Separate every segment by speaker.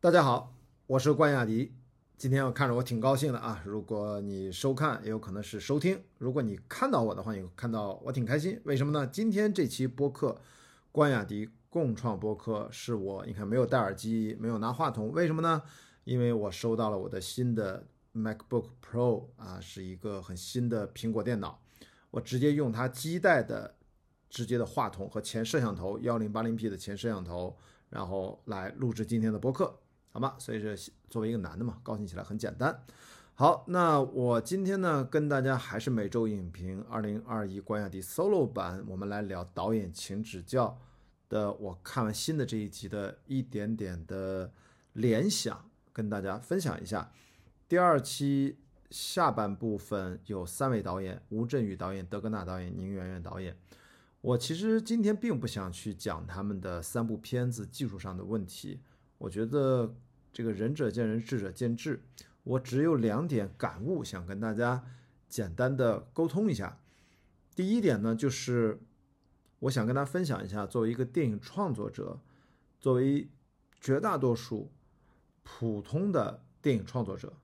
Speaker 1: 大家好，我是关雅迪。今天我看着我挺高兴的啊！如果你收看，也有可能是收听。如果你看到我的话，你看到我挺开心。为什么呢？今天这期播客，关雅迪共创播客是我，你看没有戴耳机，没有拿话筒，为什么呢？因为我收到了我的新的 MacBook Pro 啊，是一个很新的苹果电脑，我直接用它基带的直接的话筒和前摄像头，幺零八零 P 的前摄像头，然后来录制今天的播客。好吧，所以是作为一个男的嘛，高兴起来很简单。好，那我今天呢，跟大家还是每周影评二零二一关雅迪 Solo 版，我们来聊导演请指教的。我看完新的这一集的一点点的联想，跟大家分享一下。第二期下半部分有三位导演：吴镇宇导演、德格纳导演、宁媛媛导演。我其实今天并不想去讲他们的三部片子技术上的问题。我觉得这个仁者见仁，智者见智。我只有两点感悟，想跟大家简单的沟通一下。第一点呢，就是我想跟大家分享一下，作为一个电影创作者，作为绝大多数普通的电影创作者，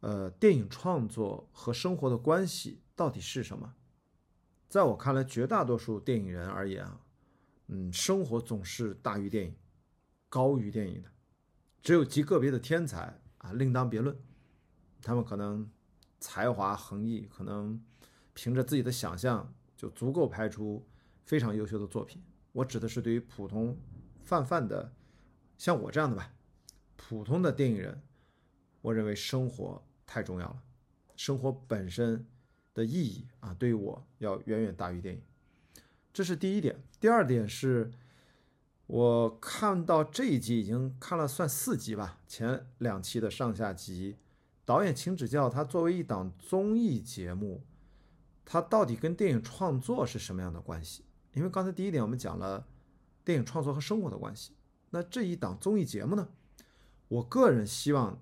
Speaker 1: 呃，电影创作和生活的关系到底是什么？在我看来，绝大多数电影人而言啊，嗯，生活总是大于电影。高于电影的，只有极个别的天才啊，另当别论。他们可能才华横溢，可能凭着自己的想象就足够拍出非常优秀的作品。我指的是对于普通泛泛的，像我这样的吧，普通的电影人，我认为生活太重要了，生活本身的意义啊，对于我要远远大于电影。这是第一点。第二点是。我看到这一集已经看了算四集吧，前两期的上下集，导演请指教。他作为一档综艺节目，他到底跟电影创作是什么样的关系？因为刚才第一点我们讲了电影创作和生活的关系，那这一档综艺节目呢？我个人希望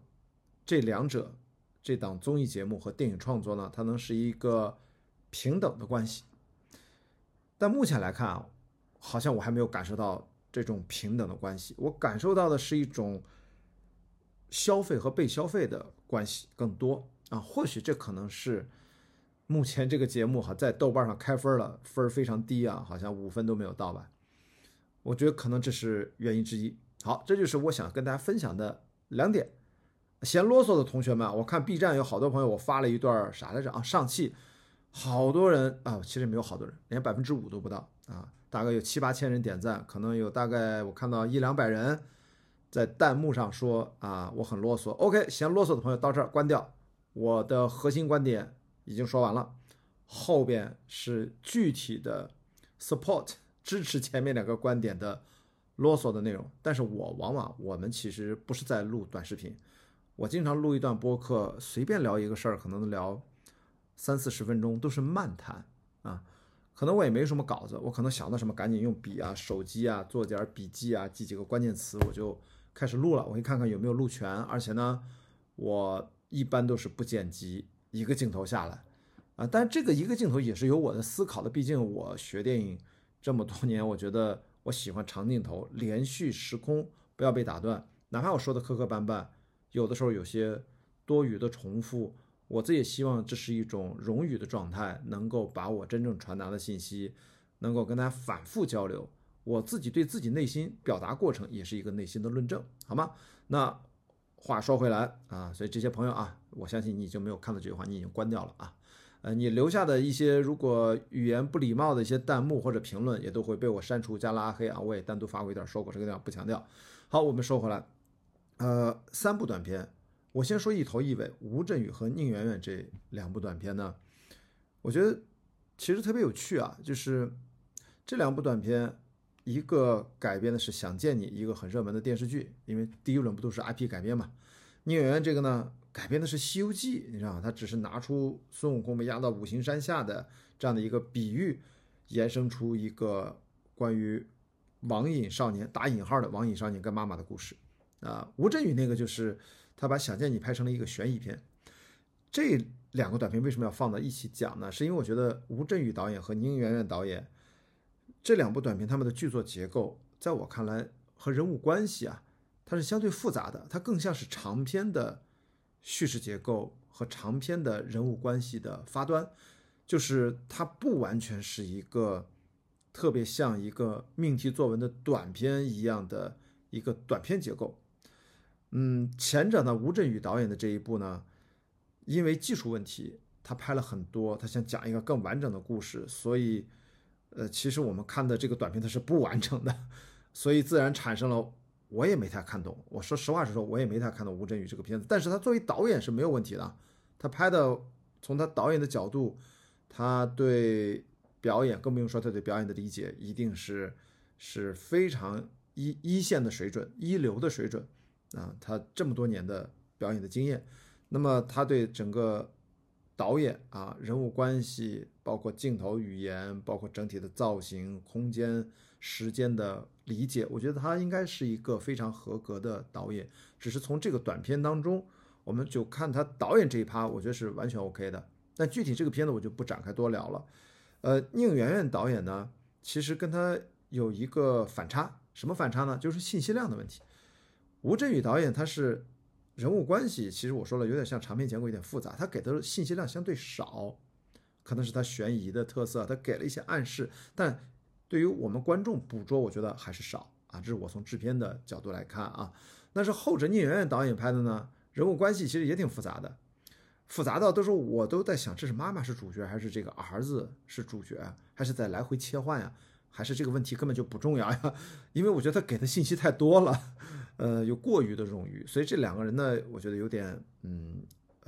Speaker 1: 这两者，这档综艺节目和电影创作呢，它能是一个平等的关系。但目前来看啊，好像我还没有感受到。这种平等的关系，我感受到的是一种消费和被消费的关系更多啊。或许这可能是目前这个节目哈在豆瓣上开分了，分非常低啊，好像五分都没有到吧。我觉得可能这是原因之一。好，这就是我想跟大家分享的两点。嫌啰嗦的同学们，我看 B 站有好多朋友，我发了一段啥来着啊？上汽，好多人啊，其实没有好多人，连百分之五都不到啊。大概有七八千人点赞，可能有大概我看到一两百人在弹幕上说啊，我很啰嗦。OK，嫌啰嗦的朋友到这儿关掉。我的核心观点已经说完了，后边是具体的 support 支持前面两个观点的啰嗦的内容。但是我往往我们其实不是在录短视频，我经常录一段播客，随便聊一个事儿，可能聊三四十分钟，都是漫谈啊。可能我也没什么稿子，我可能想到什么赶紧用笔啊、手机啊做点笔记啊，记几个关键词，我就开始录了。我会看看有没有录全，而且呢，我一般都是不剪辑，一个镜头下来啊。但这个一个镜头也是有我的思考的，毕竟我学电影这么多年，我觉得我喜欢长镜头、连续时空，不要被打断，哪怕我说的磕磕绊绊，有的时候有些多余的重复。我自己也希望这是一种荣誉的状态，能够把我真正传达的信息，能够跟大家反复交流。我自己对自己内心表达过程也是一个内心的论证，好吗？那话说回来啊，所以这些朋友啊，我相信你已经没有看到这句话，你已经关掉了啊。呃，你留下的一些如果语言不礼貌的一些弹幕或者评论，也都会被我删除加拉黑啊。我也单独发过一段说过，这个地方不强调。好，我们说回来，呃，三部短片。我先说一头一尾，吴镇宇和宁媛媛这两部短片呢，我觉得其实特别有趣啊。就是这两部短片，一个改编的是《想见你》，一个很热门的电视剧，因为第一轮不都是 IP 改编嘛。宁媛媛这个呢，改编的是《西游记》，你知道吗他只是拿出孙悟空被压到五行山下的这样的一个比喻，延伸出一个关于网瘾少年（打引号的网瘾少年）跟妈妈的故事啊。吴镇宇那个就是。他把《想见你》拍成了一个悬疑片，这两个短片为什么要放在一起讲呢？是因为我觉得吴镇宇导演和宁媛媛导演这两部短片，他们的剧作结构，在我看来和人物关系啊，它是相对复杂的，它更像是长篇的叙事结构和长篇的人物关系的发端，就是它不完全是一个特别像一个命题作文的短篇一样的一个短篇结构。嗯，前者呢，吴镇宇导演的这一部呢，因为技术问题，他拍了很多，他想讲一个更完整的故事，所以，呃，其实我们看的这个短片它是不完整的，所以自然产生了我也没太看懂。我说实话实说，我也没太看懂吴镇宇这个片子，但是他作为导演是没有问题的，他拍的从他导演的角度，他对表演更不用说他对表演的理解，一定是是非常一一线的水准，一流的水准。啊，他这么多年的表演的经验，那么他对整个导演啊、人物关系，包括镜头语言，包括整体的造型、空间、时间的理解，我觉得他应该是一个非常合格的导演。只是从这个短片当中，我们就看他导演这一趴，我觉得是完全 OK 的。但具体这个片子我就不展开多聊了。呃，宁媛媛导演呢，其实跟他有一个反差，什么反差呢？就是信息量的问题。吴镇宇导演他是人物关系，其实我说了有点像长篇结构，有点复杂。他给的信息量相对少，可能是他悬疑的特色，他给了一些暗示，但对于我们观众捕捉，我觉得还是少啊。这是我从制片的角度来看啊。但是后者聂远远导演拍的呢，人物关系其实也挺复杂的，复杂到都是我都在想，这是妈妈是主角，还是这个儿子是主角，还是在来回切换呀？还是这个问题根本就不重要呀？因为我觉得他给的信息太多了。呃，有过于的冗余，所以这两个人呢，我觉得有点，嗯，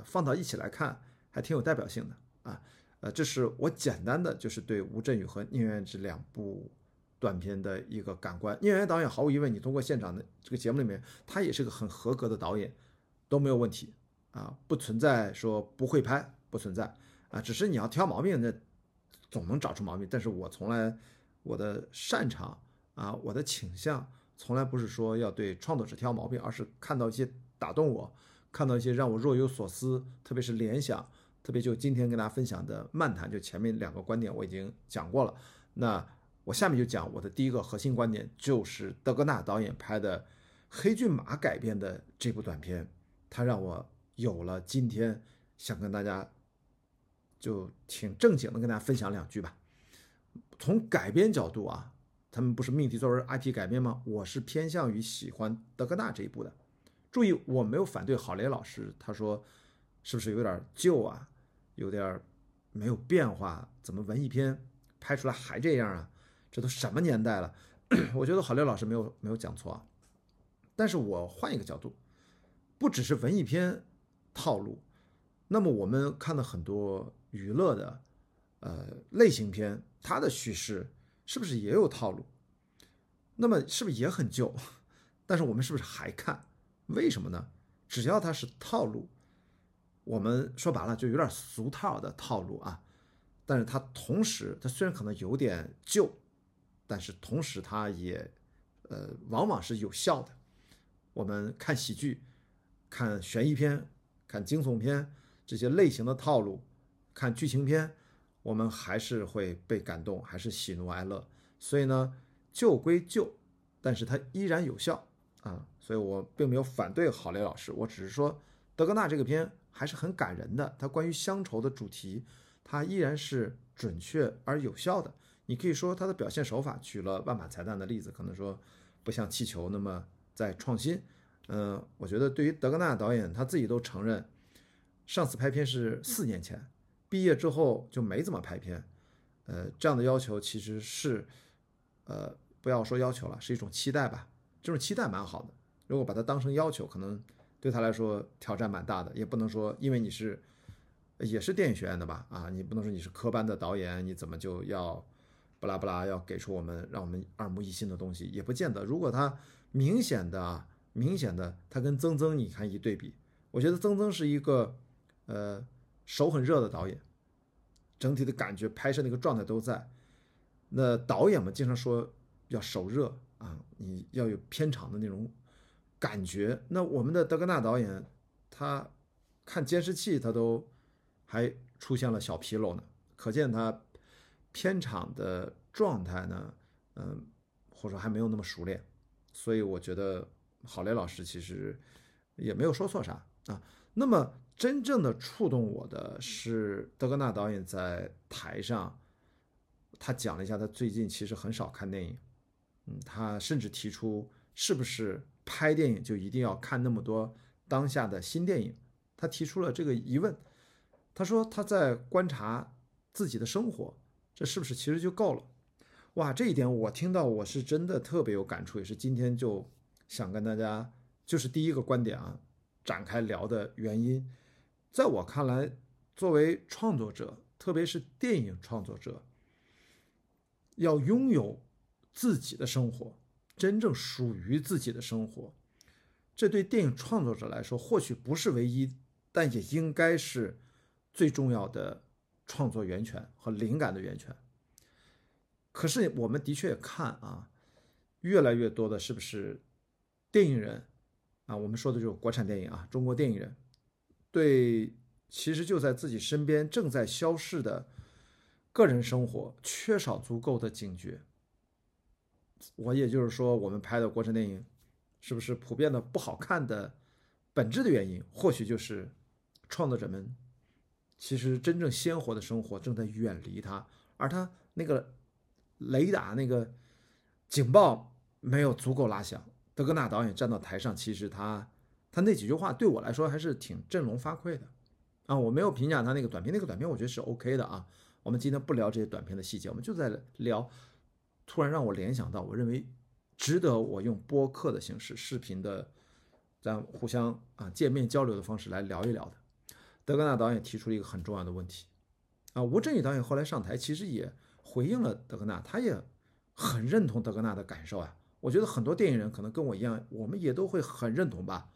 Speaker 1: 放到一起来看，还挺有代表性的啊。呃，这是我简单的就是对吴镇宇和宁远这两部短片的一个感官。宁远导演毫无疑问，你通过现场的这个节目里面，他也是个很合格的导演，都没有问题啊，不存在说不会拍，不存在啊，只是你要挑毛病，那总能找出毛病。但是我从来我的擅长啊，我的倾向。从来不是说要对创作者挑毛病，而是看到一些打动我，看到一些让我若有所思，特别是联想，特别就今天跟大家分享的漫谈，就前面两个观点我已经讲过了。那我下面就讲我的第一个核心观点，就是德格纳导演拍的《黑骏马》改编的这部短片，它让我有了今天想跟大家就挺正经的跟大家分享两句吧。从改编角度啊。他们不是命题作文 IP 改编吗？我是偏向于喜欢德格纳这一部的。注意，我没有反对郝雷老师，他说是不是有点旧啊，有点没有变化？怎么文艺片拍出来还这样啊？这都什么年代了？我觉得郝雷老师没有没有讲错啊。但是我换一个角度，不只是文艺片套路，那么我们看到很多娱乐的呃类型片，它的叙事。是不是也有套路？那么是不是也很旧？但是我们是不是还看？为什么呢？只要它是套路，我们说白了就有点俗套的套路啊。但是它同时，它虽然可能有点旧，但是同时它也，呃，往往是有效的。我们看喜剧、看悬疑片、看惊悚片这些类型的套路，看剧情片。我们还是会被感动，还是喜怒哀乐。所以呢，旧归旧，但是它依然有效啊。所以我并没有反对郝雷老师，我只是说德格纳这个片还是很感人的。它关于乡愁的主题，它依然是准确而有效的。你可以说它的表现手法举了万把彩蛋的例子，可能说不像气球那么在创新。嗯，我觉得对于德格纳导演他自己都承认，上次拍片是四年前。毕业之后就没怎么拍片，呃，这样的要求其实是，呃，不要说要求了，是一种期待吧。这种期待蛮好的。如果把它当成要求，可能对他来说挑战蛮大的。也不能说因为你是也是电影学院的吧，啊，你不能说你是科班的导演，你怎么就要不拉不拉要给出我们让我们耳目一新的东西？也不见得。如果他明显的、明显的，他跟曾曾你看一对比，我觉得曾曾是一个，呃。手很热的导演，整体的感觉、拍摄那个状态都在。那导演们经常说要手热啊，你要有片场的那种感觉。那我们的德格纳导演，他看监视器他都还出现了小纰漏呢，可见他片场的状态呢，嗯，或者说还没有那么熟练。所以我觉得郝蕾老师其实也没有说错啥啊。那么真正的触动我的是德格纳导演在台上，他讲了一下他最近其实很少看电影，嗯，他甚至提出是不是拍电影就一定要看那么多当下的新电影？他提出了这个疑问。他说他在观察自己的生活，这是不是其实就够了？哇，这一点我听到我是真的特别有感触，也是今天就想跟大家就是第一个观点啊展开聊的原因。在我看来，作为创作者，特别是电影创作者，要拥有自己的生活，真正属于自己的生活，这对电影创作者来说或许不是唯一，但也应该是最重要的创作源泉和灵感的源泉。可是我们的确看啊，越来越多的是不是电影人啊？我们说的就是国产电影啊，中国电影人。对，其实就在自己身边正在消逝的个人生活，缺少足够的警觉。我也就是说，我们拍的国产电影，是不是普遍的不好看的本质的原因，或许就是创作者们其实真正鲜活的生活正在远离他，而他那个雷达那个警报没有足够拉响。德格纳导演站到台上，其实他。他那几句话对我来说还是挺振聋发聩的，啊，我没有评价他那个短片，那个短片我觉得是 OK 的啊。我们今天不聊这些短片的细节，我们就在聊，突然让我联想到，我认为值得我用播客的形式、视频的，咱互相啊见面交流的方式来聊一聊的。德格纳导演提出了一个很重要的问题，啊，吴镇宇导演后来上台其实也回应了德格纳，他也很认同德格纳的感受啊。我觉得很多电影人可能跟我一样，我们也都会很认同吧。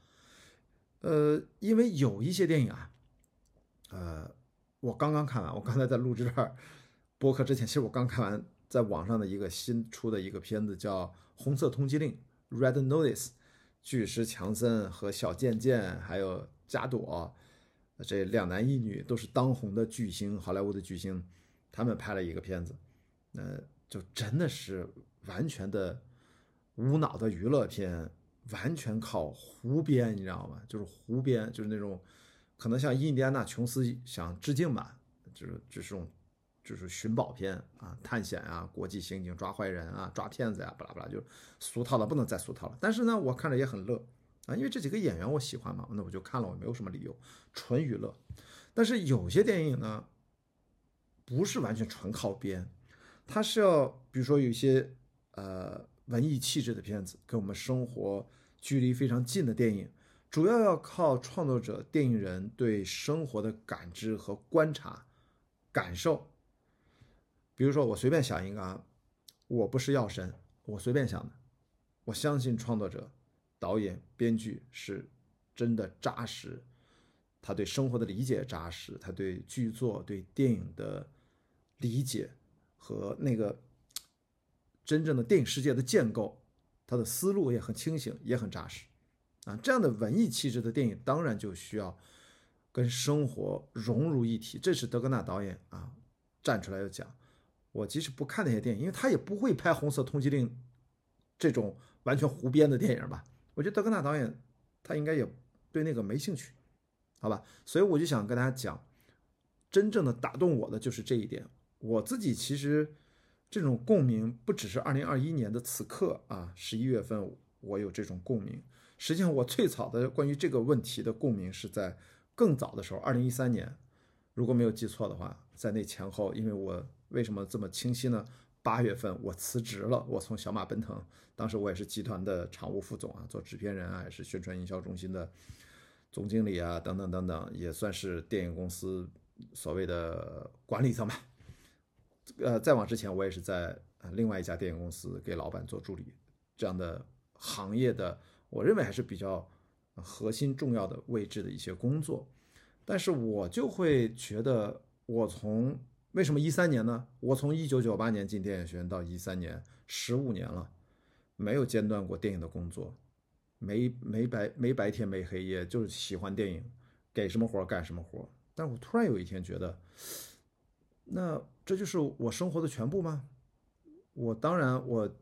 Speaker 1: 呃，因为有一些电影啊，呃，我刚刚看完，我刚才在录制这儿播客之前，其实我刚看完在网上的一个新出的一个片子，叫《红色通缉令》（Red Notice），巨石强森和小贱贱还有加朵这两男一女都是当红的巨星，好莱坞的巨星，他们拍了一个片子，呃，就真的是完全的无脑的娱乐片。完全靠胡编，你知道吗？就是胡编，就是那种可能像印第安纳琼斯想致敬吧，就是就是种就是寻宝片啊，探险啊，国际刑警抓坏人啊，抓骗子呀，巴拉巴拉，就俗套了，不能再俗套了。但是呢，我看着也很乐啊，因为这几个演员我喜欢嘛，那我就看了，我没有什么理由，纯娱乐。但是有些电影呢，不是完全纯靠编，它是要比如说有一些呃。文艺气质的片子，跟我们生活距离非常近的电影，主要要靠创作者、电影人对生活的感知和观察、感受。比如说，我随便想一个啊，我不是药神，我随便想的。我相信创作者、导演、编剧是真的扎实，他对生活的理解扎实，他对剧作、对电影的理解和那个。真正的电影世界的建构，他的思路也很清醒，也很扎实，啊，这样的文艺气质的电影当然就需要跟生活融入一体。这是德格纳导演啊站出来要讲。我即使不看那些电影，因为他也不会拍《红色通缉令》这种完全胡编的电影吧？我觉得德格纳导演他应该也对那个没兴趣，好吧？所以我就想跟大家讲，真正的打动我的就是这一点。我自己其实。这种共鸣不只是二零二一年的此刻啊，十一月份我有这种共鸣。实际上，我最早的关于这个问题的共鸣是在更早的时候，二零一三年，如果没有记错的话，在那前后。因为我为什么这么清晰呢？八月份我辞职了，我从小马奔腾，当时我也是集团的常务副总啊，做制片人啊，也是宣传营销中心的总经理啊，等等等等，也算是电影公司所谓的管理层吧。呃，再往之前，我也是在另外一家电影公司给老板做助理，这样的行业的，我认为还是比较核心重要的位置的一些工作。但是我就会觉得，我从为什么一三年呢？我从一九九八年进电影学院到一三年，十五年了，没有间断过电影的工作，没没白没白天没黑夜，就是喜欢电影，给什么活干什么活。但我突然有一天觉得。那这就是我生活的全部吗？我当然，我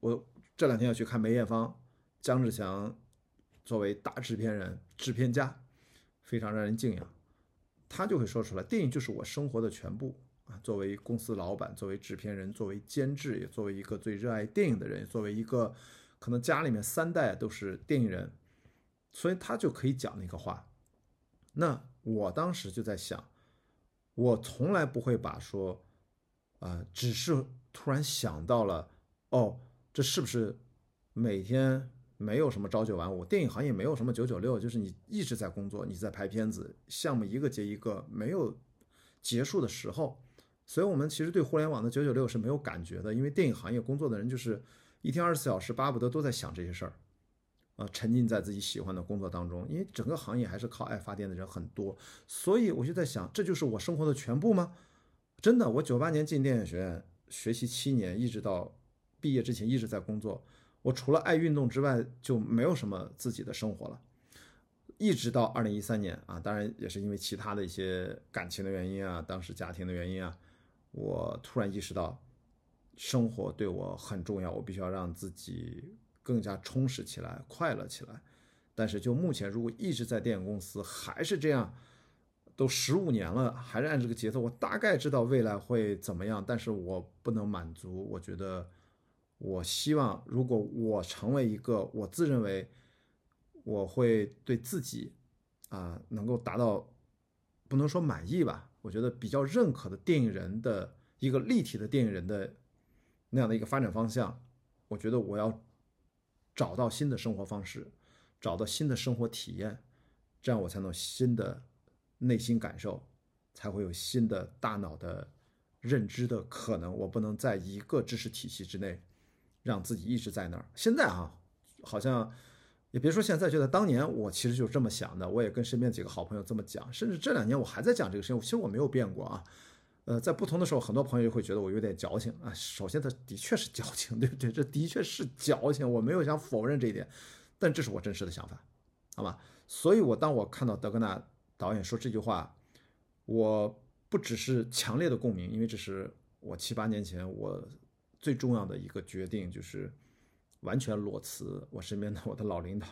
Speaker 1: 我这两天要去看梅艳芳姜志强作为大制片人、制片家，非常让人敬仰。他就会说出来，电影就是我生活的全部啊！作为公司老板，作为制片人，作为监制，也作为一个最热爱电影的人，作为一个可能家里面三代都是电影人，所以他就可以讲那个话。那我当时就在想，我从来不会把说，啊，只是突然想到了，哦，这是不是每天？没有什么朝九晚五，电影行业没有什么九九六，就是你一直在工作，你在拍片子，项目一个接一个，没有结束的时候。所以，我们其实对互联网的九九六是没有感觉的，因为电影行业工作的人就是一天二十四小时，巴不得都在想这些事儿，啊，沉浸在自己喜欢的工作当中。因为整个行业还是靠爱发电的人很多，所以我就在想，这就是我生活的全部吗？真的，我九八年进电影学院学习七年，一直到毕业之前一直在工作。我除了爱运动之外，就没有什么自己的生活了。一直到二零一三年啊，当然也是因为其他的一些感情的原因啊，当时家庭的原因啊，我突然意识到，生活对我很重要，我必须要让自己更加充实起来，快乐起来。但是就目前，如果一直在电影公司还是这样，都十五年了，还是按这个节奏，我大概知道未来会怎么样，但是我不能满足，我觉得。我希望，如果我成为一个我自认为我会对自己啊能够达到不能说满意吧，我觉得比较认可的电影人的一个立体的电影人的那样的一个发展方向，我觉得我要找到新的生活方式，找到新的生活体验，这样我才能新的内心感受，才会有新的大脑的认知的可能。我不能在一个知识体系之内。让自己一直在那儿。现在啊，好像也别说现在，就在当年，我其实就这么想的。我也跟身边几个好朋友这么讲，甚至这两年我还在讲这个事情。其实我没有变过啊。呃，在不同的时候，很多朋友会觉得我有点矫情啊。首先，他的确是矫情，对不对？这的确是矫情，我没有想否认这一点，但这是我真实的想法，好吧？所以，我当我看到德格纳导演说这句话，我不只是强烈的共鸣，因为这是我七八年前我。最重要的一个决定就是完全裸辞。我身边的我的老领导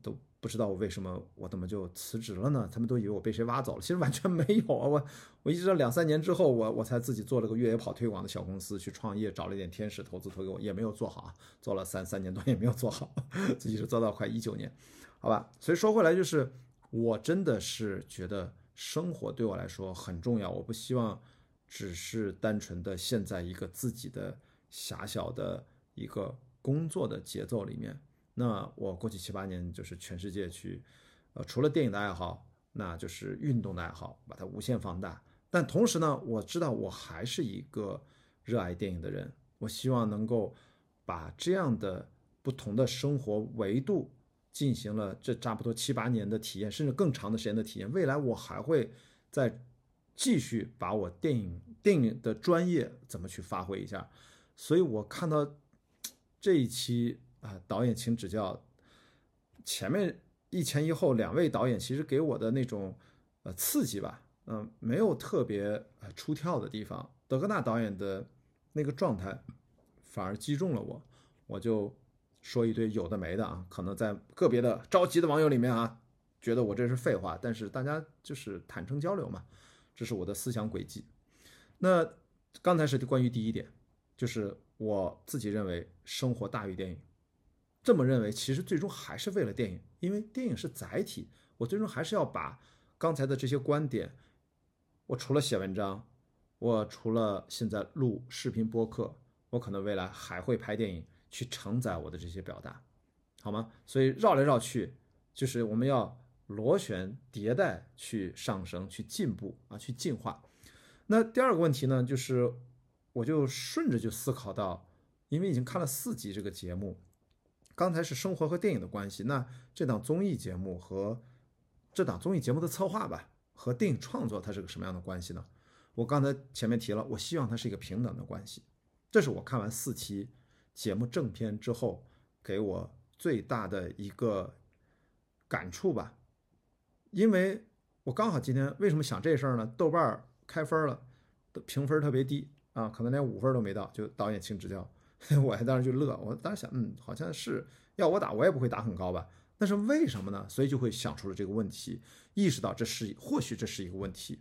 Speaker 1: 都不知道我为什么我怎么就辞职了呢？他们都以为我被谁挖走了，其实完全没有啊！我我一直到两三年之后，我我才自己做了个越野跑推广的小公司去创业，找了一点天使投资投给我，也没有做好，做了三三年多也没有做好，自己是做到快一九年，好吧？所以说回来就是，我真的是觉得生活对我来说很重要，我不希望。只是单纯的陷在一个自己的狭小的一个工作的节奏里面。那我过去七八年就是全世界去，呃，除了电影的爱好，那就是运动的爱好，把它无限放大。但同时呢，我知道我还是一个热爱电影的人。我希望能够把这样的不同的生活维度进行了这差不多七八年的体验，甚至更长的时间的体验。未来我还会再。继续把我电影电影的专业怎么去发挥一下，所以我看到这一期啊，导演请指教，前面一前一后两位导演其实给我的那种呃刺激吧，嗯，没有特别呃出跳的地方。德格纳导演的那个状态反而击中了我，我就说一堆有的没的啊，可能在个别的着急的网友里面啊，觉得我这是废话，但是大家就是坦诚交流嘛。这是我的思想轨迹。那刚才是关于第一点，就是我自己认为生活大于电影。这么认为，其实最终还是为了电影，因为电影是载体。我最终还是要把刚才的这些观点，我除了写文章，我除了现在录视频播客，我可能未来还会拍电影去承载我的这些表达，好吗？所以绕来绕去，就是我们要。螺旋迭代去上升、去进步啊、去进化。那第二个问题呢，就是我就顺着就思考到，因为已经看了四集这个节目，刚才是生活和电影的关系，那这档综艺节目和这档综艺节目的策划吧，和电影创作它是个什么样的关系呢？我刚才前面提了，我希望它是一个平等的关系，这是我看完四期节目正片之后给我最大的一个感触吧。因为我刚好今天为什么想这事儿呢？豆瓣开分了，评分特别低啊，可能连五分都没到，就导演请指教，我还当时就乐，我当时想，嗯，好像是要我打我也不会打很高吧？那是为什么呢？所以就会想出了这个问题，意识到这是或许这是一个问题，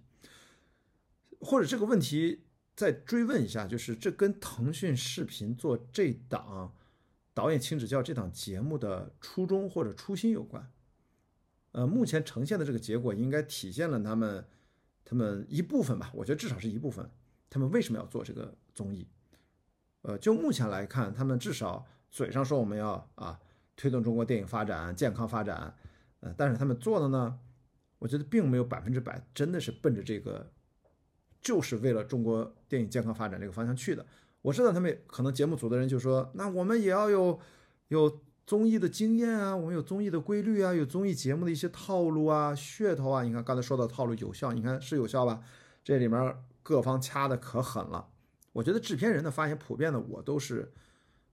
Speaker 1: 或者这个问题再追问一下，就是这跟腾讯视频做这档导演请指教这档节目的初衷或者初心有关。呃，目前呈现的这个结果应该体现了他们他们一部分吧，我觉得至少是一部分，他们为什么要做这个综艺？呃，就目前来看，他们至少嘴上说我们要啊推动中国电影发展、健康发展，呃，但是他们做的呢，我觉得并没有百分之百真的是奔着这个，就是为了中国电影健康发展这个方向去的。我知道他们可能节目组的人就说，那我们也要有有综艺的经验啊，我们有综艺的规律啊，有综艺节目的一些套路啊、噱头啊。你看刚才说的套路有效，你看是有效吧？这里面各方掐的可狠了。我觉得制片人的发言普遍的，我都是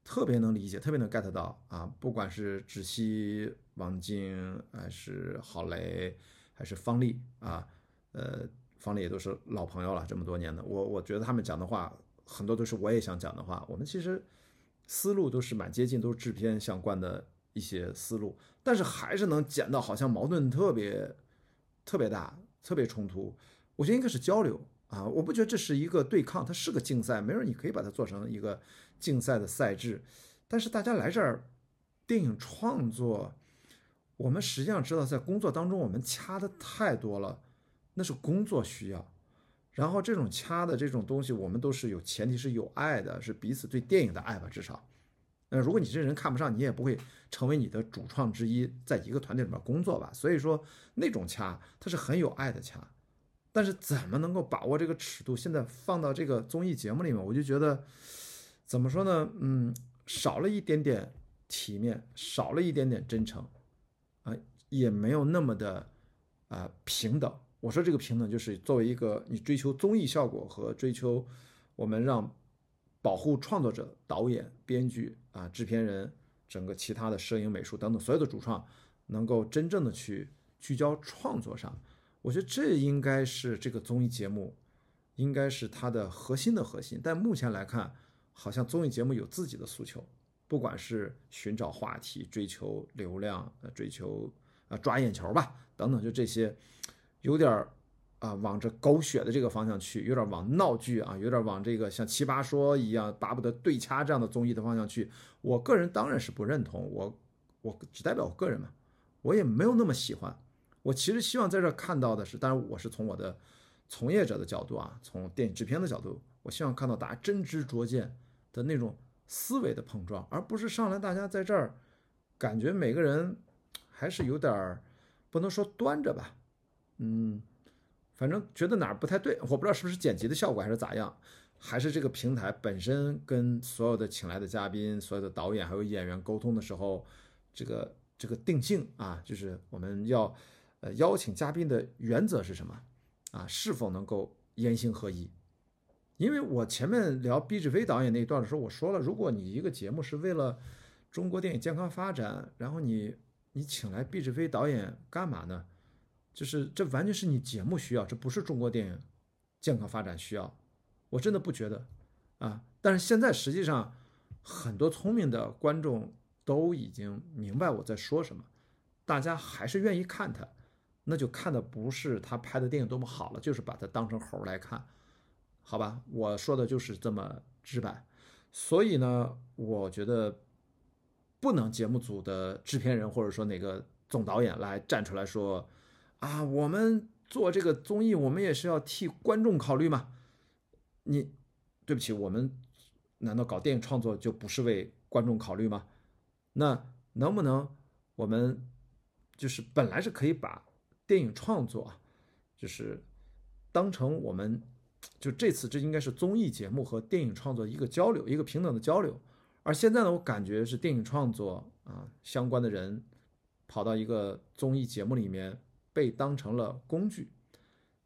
Speaker 1: 特别能理解，特别能 get 到啊。不管是芷溪、王晶，还是郝蕾，还是方丽啊，呃，方丽也都是老朋友了，这么多年的，我我觉得他们讲的话很多都是我也想讲的话。我们其实思路都是蛮接近，都是制片相关的一些思路，但是还是能剪到好像矛盾特别特别大，特别冲突。我觉得应该是交流。啊，我不觉得这是一个对抗，它是个竞赛，没准你可以把它做成一个竞赛的赛制。但是大家来这儿，电影创作，我们实际上知道，在工作当中我们掐的太多了，那是工作需要。然后这种掐的这种东西，我们都是有前提是有爱的，是彼此对电影的爱吧，至少。那如果你这人看不上，你也不会成为你的主创之一，在一个团队里面工作吧。所以说那种掐，它是很有爱的掐。但是怎么能够把握这个尺度？现在放到这个综艺节目里面，我就觉得，怎么说呢？嗯，少了一点点体面，少了一点点真诚，啊，也没有那么的啊平等。我说这个平等，就是作为一个你追求综艺效果和追求我们让保护创作者、导演、编剧啊、制片人、整个其他的摄影、美术等等所有的主创，能够真正的去聚焦创作上。我觉得这应该是这个综艺节目，应该是它的核心的核心。但目前来看，好像综艺节目有自己的诉求，不管是寻找话题、追求流量、呃追求啊抓眼球吧等等，就这些，有点儿啊往着狗血的这个方向去，有点往闹剧啊，有点往这个像奇葩说一样巴不得对掐这样的综艺的方向去。我个人当然是不认同，我我只代表我个人嘛，我也没有那么喜欢。我其实希望在这看到的是，当然我是从我的从业者的角度啊，从电影制片的角度，我希望看到大家真知灼见的那种思维的碰撞，而不是上来大家在这儿感觉每个人还是有点儿不能说端着吧，嗯，反正觉得哪儿不太对，我不知道是不是剪辑的效果还是咋样，还是这个平台本身跟所有的请来的嘉宾、所有的导演还有演员沟通的时候，这个这个定性啊，就是我们要。呃，邀请嘉宾的原则是什么？啊，是否能够言行合一？因为我前面聊毕志飞导演那一段的时候，我说了，如果你一个节目是为了中国电影健康发展，然后你你请来毕志飞导演干嘛呢？就是这完全是你节目需要，这不是中国电影健康发展需要。我真的不觉得啊。但是现在实际上很多聪明的观众都已经明白我在说什么，大家还是愿意看他。那就看的不是他拍的电影多么好了，就是把它当成猴来看，好吧？我说的就是这么直白。所以呢，我觉得不能节目组的制片人或者说哪个总导演来站出来说啊，我们做这个综艺，我们也是要替观众考虑嘛。你对不起，我们难道搞电影创作就不是为观众考虑吗？那能不能我们就是本来是可以把。电影创作啊，就是当成我们就这次这应该是综艺节目和电影创作一个交流，一个平等的交流。而现在呢，我感觉是电影创作啊相关的人跑到一个综艺节目里面被当成了工具，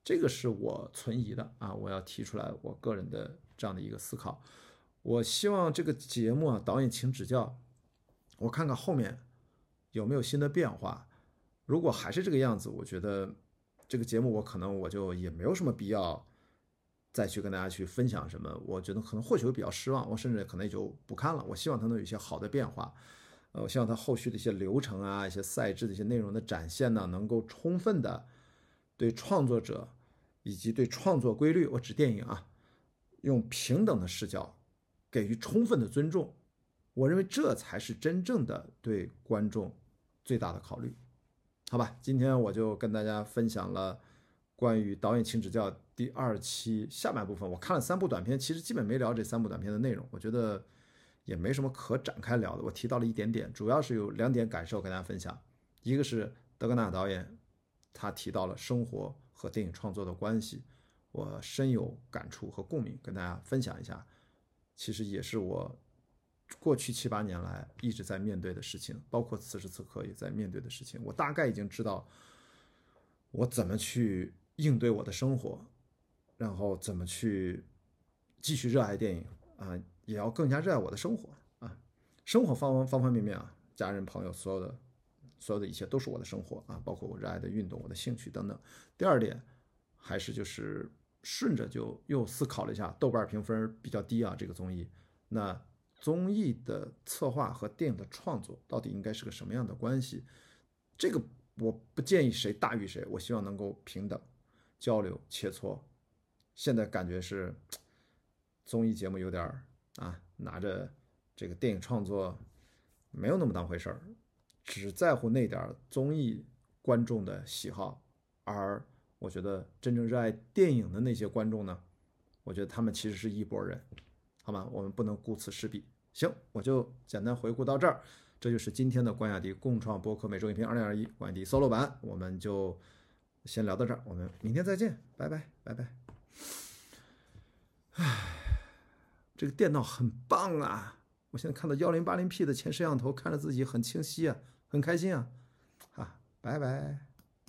Speaker 1: 这个是我存疑的啊！我要提出来我个人的这样的一个思考。我希望这个节目啊，导演请指教，我看看后面有没有新的变化。如果还是这个样子，我觉得这个节目我可能我就也没有什么必要再去跟大家去分享什么。我觉得可能或许会比较失望，我甚至可能也就不看了。我希望它能有一些好的变化，呃，我希望它后续的一些流程啊、一些赛制的一些内容的展现呢，能够充分的对创作者以及对创作规律，我指电影啊，用平等的视角给予充分的尊重。我认为这才是真正的对观众最大的考虑，好吧？今天我就跟大家分享了关于导演请指教第二期下半部分。我看了三部短片，其实基本没聊这三部短片的内容，我觉得也没什么可展开聊的。我提到了一点点，主要是有两点感受跟大家分享。一个是德格纳导演，他提到了生活和电影创作的关系，我深有感触和共鸣，跟大家分享一下。其实也是我。过去七八年来一直在面对的事情，包括此时此刻也在面对的事情，我大概已经知道我怎么去应对我的生活，然后怎么去继续热爱电影啊，也要更加热爱我的生活啊，生活方方方面面啊，家人朋友所有的所有的一切都是我的生活啊，包括我热爱的运动、我的兴趣等等。第二点，还是就是顺着就又思考了一下，豆瓣评分比较低啊，这个综艺那。综艺的策划和电影的创作到底应该是个什么样的关系？这个我不建议谁大于谁，我希望能够平等交流切磋。现在感觉是综艺节目有点儿啊，拿着这个电影创作没有那么当回事儿，只在乎那点儿综艺观众的喜好，而我觉得真正热爱电影的那些观众呢，我觉得他们其实是一拨人。好吗？我们不能顾此失彼。行，我就简单回顾到这儿。这就是今天的关雅迪共创播客每周影评二零二一关雅迪 solo 版，我们就先聊到这儿。我们明天再见，拜拜拜拜。唉，这个电脑很棒啊！我现在看到幺零八零 P 的前摄像头，看着自己很清晰啊，很开心啊。啊，拜拜。